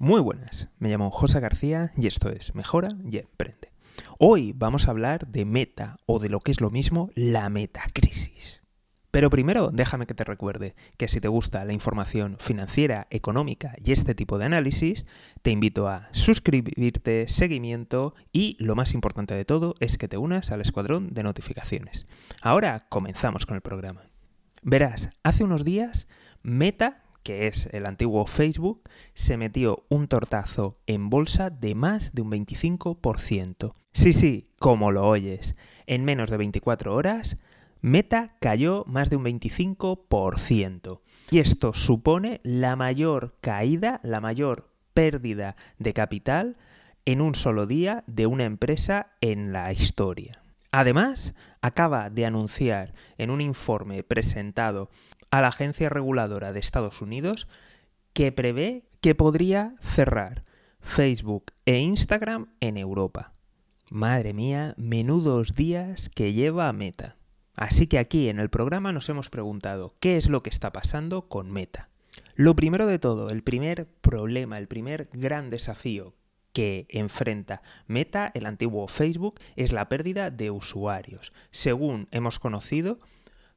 Muy buenas, me llamo José García y esto es Mejora y Emprende. Hoy vamos a hablar de meta o de lo que es lo mismo la metacrisis. Pero primero déjame que te recuerde que si te gusta la información financiera, económica y este tipo de análisis, te invito a suscribirte, seguimiento y lo más importante de todo es que te unas al escuadrón de notificaciones. Ahora comenzamos con el programa. Verás, hace unos días Meta que es el antiguo Facebook, se metió un tortazo en bolsa de más de un 25%. Sí, sí, como lo oyes, en menos de 24 horas, Meta cayó más de un 25%. Y esto supone la mayor caída, la mayor pérdida de capital en un solo día de una empresa en la historia. Además, acaba de anunciar en un informe presentado a la agencia reguladora de Estados Unidos que prevé que podría cerrar Facebook e Instagram en Europa. Madre mía, menudos días que lleva Meta. Así que aquí en el programa nos hemos preguntado qué es lo que está pasando con Meta. Lo primero de todo, el primer problema, el primer gran desafío que enfrenta Meta, el antiguo Facebook, es la pérdida de usuarios. Según hemos conocido,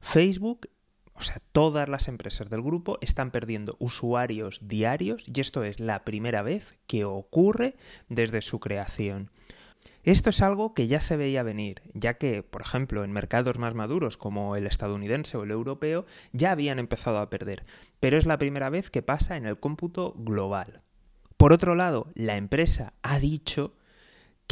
Facebook o sea, todas las empresas del grupo están perdiendo usuarios diarios y esto es la primera vez que ocurre desde su creación. Esto es algo que ya se veía venir, ya que, por ejemplo, en mercados más maduros como el estadounidense o el europeo ya habían empezado a perder, pero es la primera vez que pasa en el cómputo global. Por otro lado, la empresa ha dicho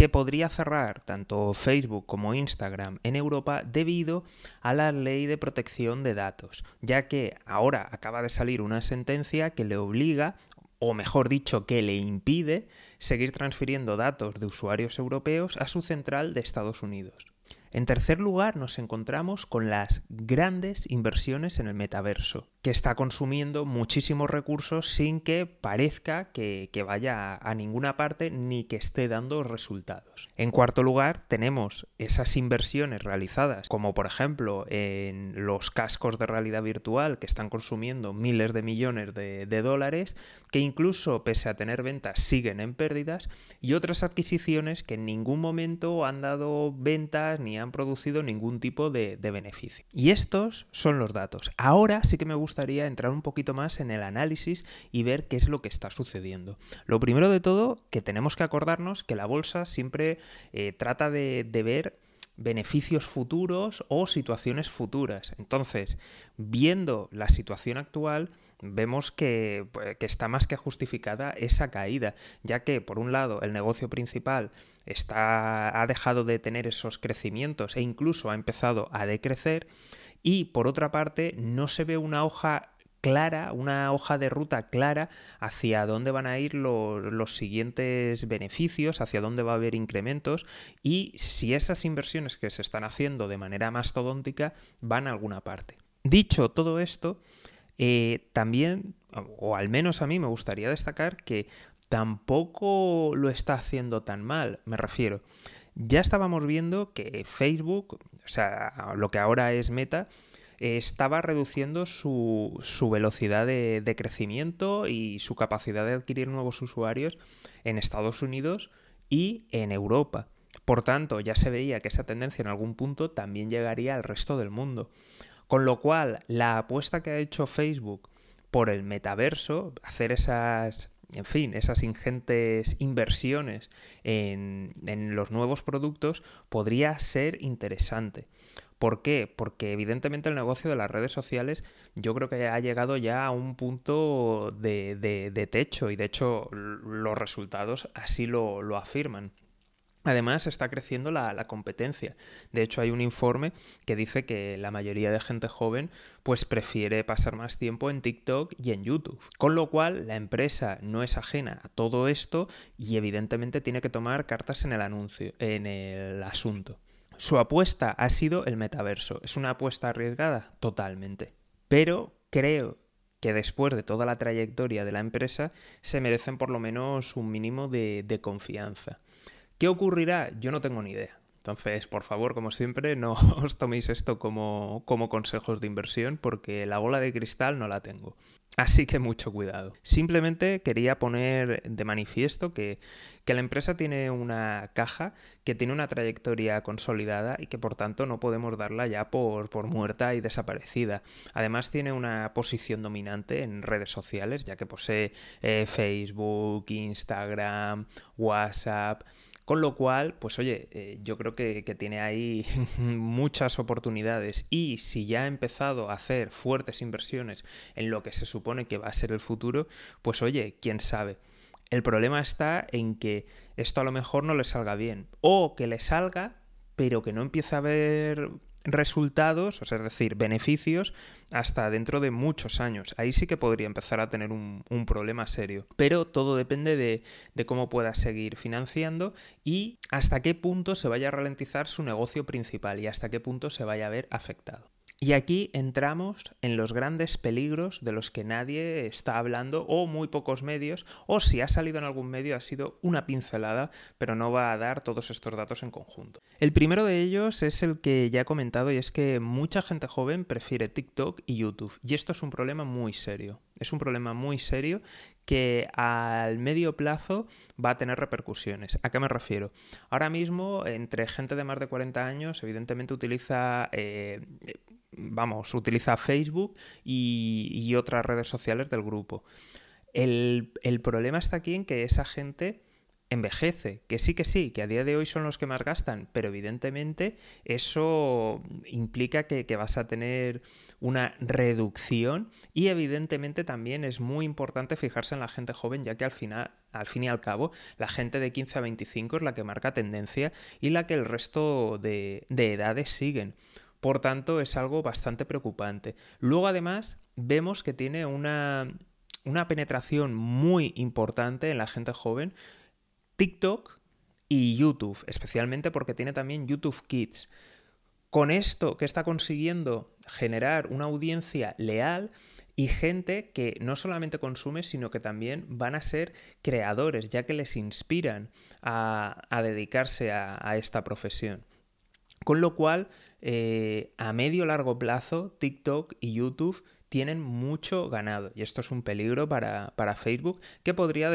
que podría cerrar tanto Facebook como Instagram en Europa debido a la ley de protección de datos, ya que ahora acaba de salir una sentencia que le obliga, o mejor dicho, que le impide seguir transfiriendo datos de usuarios europeos a su central de Estados Unidos. En tercer lugar, nos encontramos con las grandes inversiones en el metaverso, que está consumiendo muchísimos recursos sin que parezca que, vaya a ninguna parte ni que esté dando resultados. En cuarto lugar, tenemos esas inversiones realizadas, como por ejemplo en los cascos de realidad virtual que están consumiendo miles de millones de, de dólares, que incluso pese a tener ventas siguen en pérdidas, y otras adquisiciones que en ningún momento han dado ventas ni han producido ningún tipo de, beneficio. Y estos son los datos. Ahora sí que me gustaría entrar un poquito más en el análisis y ver qué es lo que está sucediendo. Lo primero de todo, que tenemos que acordarnos que la bolsa siempre eh, trata de, de ver beneficios futuros o situaciones futuras. Entonces, viendo la situación actual, vemos que, pues, que, está más que justificada esa caída, ya que por un lado el negocio principal está, ha dejado de tener esos crecimientos e incluso ha empezado a decrecer y por otra parte no se ve una hoja clara, una hoja de ruta clara hacia dónde van a ir los siguientes beneficios, hacia dónde va a haber incrementos y si esas inversiones que se están haciendo de manera mastodóntica van a alguna parte. Dicho todo esto, eh, también, o al menos a mí me gustaría destacar que tampoco lo está haciendo tan mal, me refiero. Ya estábamos viendo que Facebook, o sea, lo que ahora es Meta, estaba reduciendo su, velocidad de, de, crecimiento y su capacidad de adquirir nuevos usuarios en Estados Unidos y en Europa. Por tanto, ya se veía que esa tendencia en algún punto también llegaría al resto del mundo. Con lo cual, la apuesta que ha hecho Facebook por el metaverso, hacer esas, en fin, esas ingentes inversiones en, los nuevos productos, podría ser interesante. ¿Por qué? Porque evidentemente el negocio de las redes sociales yo creo que ha llegado ya a un punto de, techo y de hecho los resultados así lo afirman. Además está creciendo la, competencia. De hecho, hay un informe que dice que la mayoría de gente joven pues prefiere pasar más tiempo en TikTok y en YouTube. Con lo cual, la empresa no es ajena a todo esto y evidentemente tiene que tomar cartas en el anuncio, en el asunto. Su apuesta ha sido el metaverso. ¿Es una apuesta arriesgada? Totalmente. Pero creo que después de toda la trayectoria de la empresa se merecen por lo menos un mínimo de confianza. ¿Qué ocurrirá? Yo no tengo ni idea. Entonces, por favor, como siempre, no os toméis esto como, como consejos de inversión porque la bola de cristal no la tengo. Así que mucho cuidado. Simplemente quería poner de manifiesto que, que, la empresa tiene una caja que tiene una trayectoria consolidada y que por tanto no podemos darla ya por, por muerta y desaparecida. Además tiene una posición dominante en redes sociales, ya que posee eh, Facebook, Instagram, WhatsApp. Con lo cual, pues oye, eh, yo creo que, que, tiene ahí muchas oportunidades y si ya ha empezado a hacer fuertes inversiones en lo que se supone que va a ser el futuro, pues oye, quién sabe. El problema está en que esto a lo mejor no le salga bien o que le salga pero que no empiece a haber resultados, o sea, es decir, beneficios, hasta dentro de muchos años. Ahí sí que podría empezar a tener un, problema serio. Pero todo depende de, de, cómo pueda seguir financiando y hasta qué punto se vaya a ralentizar su negocio principal y hasta qué punto se vaya a ver afectado. Y aquí entramos en los grandes peligros de los que nadie está hablando o muy pocos medios o si ha salido en algún medio ha sido una pincelada pero no va a dar todos estos datos en conjunto. El primero de ellos es el que ya he comentado y es que mucha gente joven prefiere TikTok y YouTube y esto es un problema muy serio. Es un problema muy serio que al medio plazo va a tener repercusiones. ¿A qué me refiero? Ahora mismo, entre gente de más de 40 años, evidentemente utiliza eh, vamos, utiliza Facebook y, otras redes sociales del grupo. El, problema está aquí en que esa gente envejece, que sí que sí, que a día de hoy son los que más gastan, pero evidentemente eso implica que, vas a tener una reducción y evidentemente también es muy importante fijarse en la gente joven, ya que al final, al fin y al cabo, la gente de 15 a 25 es la que marca tendencia y la que el resto de edades siguen. Por tanto, es algo bastante preocupante. Luego, además, vemos que tiene una, una penetración muy importante en la gente joven. TikTok y YouTube, especialmente porque tiene también YouTube Kids. Con esto que está consiguiendo generar una audiencia leal y gente que no solamente consume, sino que también van a ser creadores, ya que les inspiran a, a dedicarse a, a esta profesión. Con lo cual, eh, a medio largo plazo, TikTok y YouTube tienen mucho ganado y esto es un peligro para, para Facebook que podría,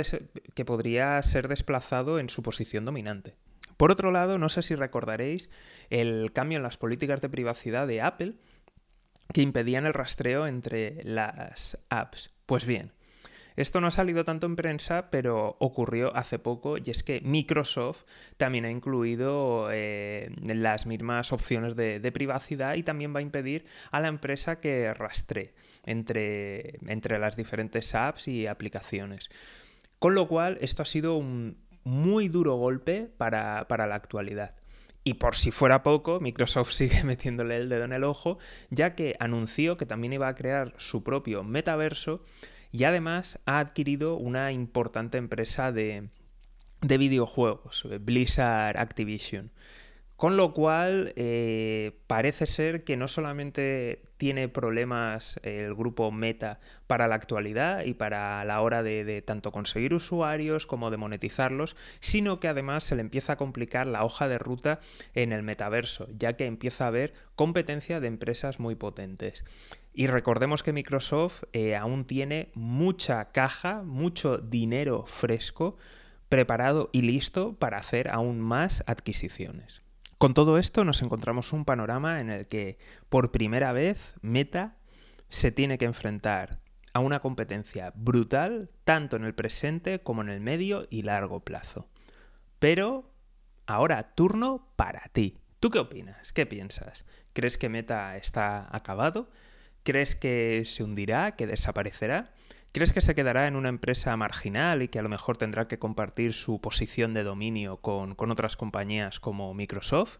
que podría ser desplazado en su posición dominante. Por otro lado, no sé si recordaréis el cambio en las políticas de privacidad de Apple que impedían el rastreo entre las apps. Pues bien, esto no ha salido tanto en prensa, pero ocurrió hace poco y es que Microsoft también ha incluido eh, las mismas opciones de, de, privacidad y también va a impedir a la empresa que rastree entre, entre las diferentes apps y aplicaciones. Con lo cual, esto ha sido un muy duro golpe para, para la actualidad. Y por si fuera poco, Microsoft sigue metiéndole el dedo en el ojo, ya que anunció que también iba a crear su propio metaverso y además ha adquirido una importante empresa de, de videojuegos, Blizzard Activision. Con lo cual, eh, parece ser que no solamente tiene problemas el grupo Meta para la actualidad y para la hora de, de, tanto conseguir usuarios como de monetizarlos, sino que además se le empieza a complicar la hoja de ruta en el metaverso, ya que empieza a haber competencia de empresas muy potentes. Y recordemos que Microsoft eh, aún tiene mucha caja, mucho dinero fresco preparado y listo para hacer aún más adquisiciones. Con todo esto nos encontramos un panorama en el que por primera vez Meta se tiene que enfrentar a una competencia brutal tanto en el presente como en el medio y largo plazo. Pero ahora turno para ti. ¿Tú qué opinas? ¿Qué piensas? ¿Crees que Meta está acabado? ¿Crees que se hundirá, que desaparecerá? ¿Crees que se quedará en una empresa marginal y que a lo mejor tendrá que compartir su posición de dominio con, con otras compañías como Microsoft?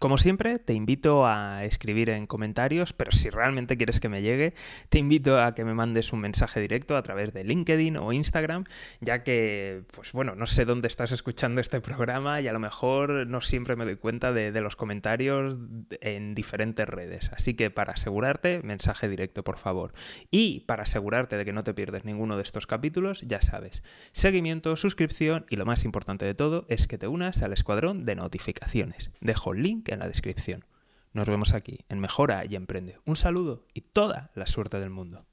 Como siempre, te invito a escribir en comentarios, pero si realmente quieres que me llegue, te invito a que me mandes un mensaje directo a través de LinkedIn o Instagram, ya que, pues bueno, no sé dónde estás escuchando este programa y a lo mejor no siempre me doy cuenta de, de los comentarios en diferentes redes. Así que para asegurarte, mensaje directo, por favor. Y para asegurarte de que no te pierdes ninguno de estos capítulos, ya sabes, seguimiento, suscripción y lo más importante de todo es que te unas al escuadrón de notificaciones. Dejo el en la descripción. Nos vemos aquí en Mejora y Emprende. Un saludo y toda la suerte del mundo.